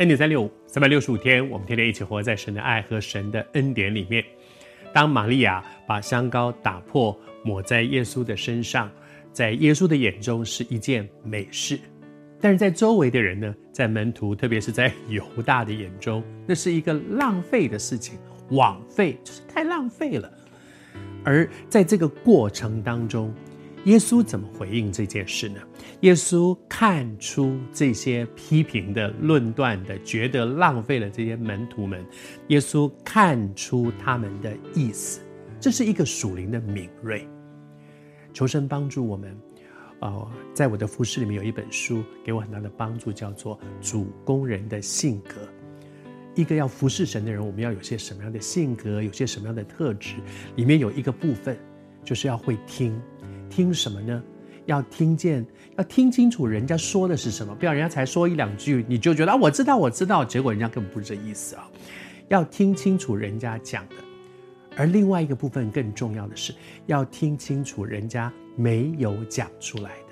恩典三六五，三百六十五天，我们天天一起活在神的爱和神的恩典里面。当玛利亚把香膏打破，抹在耶稣的身上，在耶稣的眼中是一件美事，但是在周围的人呢，在门徒，特别是在犹大的眼中，那是一个浪费的事情，枉费，就是太浪费了。而在这个过程当中，耶稣怎么回应这件事呢？耶稣看出这些批评的、论断的、觉得浪费了这些门徒们，耶稣看出他们的意思，这是一个属灵的敏锐。求神帮助我们。呃，在我的服事里面有一本书给我很大的帮助，叫做《主工人的性格》。一个要服侍神的人，我们要有些什么样的性格？有些什么样的特质？里面有一个部分，就是要会听。听什么呢？要听见，要听清楚人家说的是什么，不要人家才说一两句，你就觉得啊，我知道，我知道，结果人家根本不是这意思啊。要听清楚人家讲的，而另外一个部分更重要的是，要听清楚人家没有讲出来的。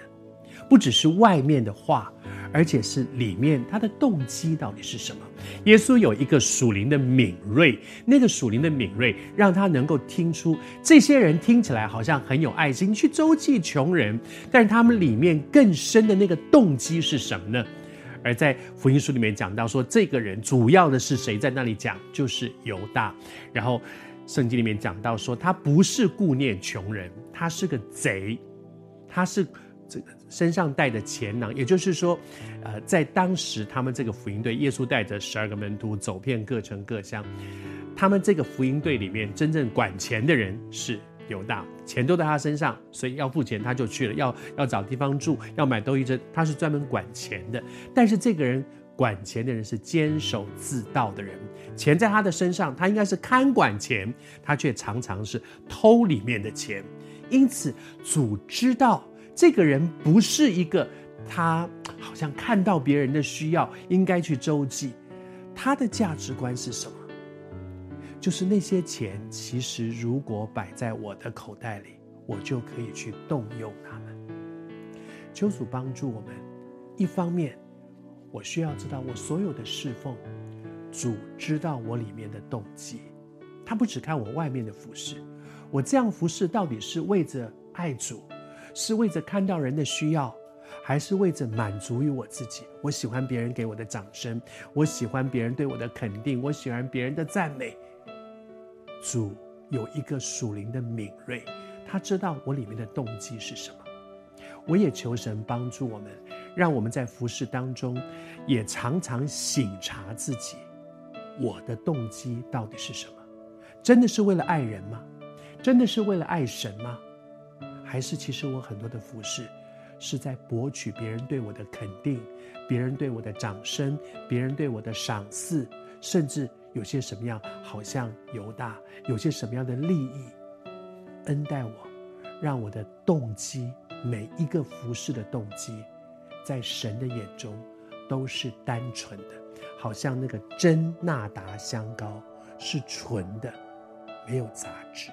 不只是外面的话，而且是里面他的动机到底是什么？耶稣有一个属灵的敏锐，那个属灵的敏锐让他能够听出这些人听起来好像很有爱心，去周济穷人，但是他们里面更深的那个动机是什么呢？而在福音书里面讲到说，这个人主要的是谁在那里讲？就是犹大。然后圣经里面讲到说，他不是顾念穷人，他是个贼，他是。这个身上带的钱囊，也就是说，呃，在当时他们这个福音队，耶稣带着十二个门徒走遍各城各乡，他们这个福音队里面真正管钱的人是犹大，钱都在他身上，所以要付钱他就去了，要要找地方住，要买兜衣针，他是专门管钱的。但是这个人管钱的人是监守自盗的人，钱在他的身上，他应该是看管钱，他却常常是偷里面的钱，因此主知道。这个人不是一个，他好像看到别人的需要，应该去周济。他的价值观是什么？就是那些钱，其实如果摆在我的口袋里，我就可以去动用它们。求主帮助我们。一方面，我需要知道我所有的侍奉，主知道我里面的动机。他不只看我外面的服侍，我这样服侍到底是为着爱主？是为着看到人的需要，还是为着满足于我自己？我喜欢别人给我的掌声，我喜欢别人对我的肯定，我喜欢别人的赞美。主有一个属灵的敏锐，他知道我里面的动机是什么。我也求神帮助我们，让我们在服事当中，也常常省察自己，我的动机到底是什么？真的是为了爱人吗？真的是为了爱神吗？还是其实我很多的服事，是在博取别人对我的肯定，别人对我的掌声，别人对我的赏赐，甚至有些什么样，好像犹大，有些什么样的利益，恩待我，让我的动机，每一个服事的动机，在神的眼中都是单纯的，好像那个真纳达香膏是纯的，没有杂质。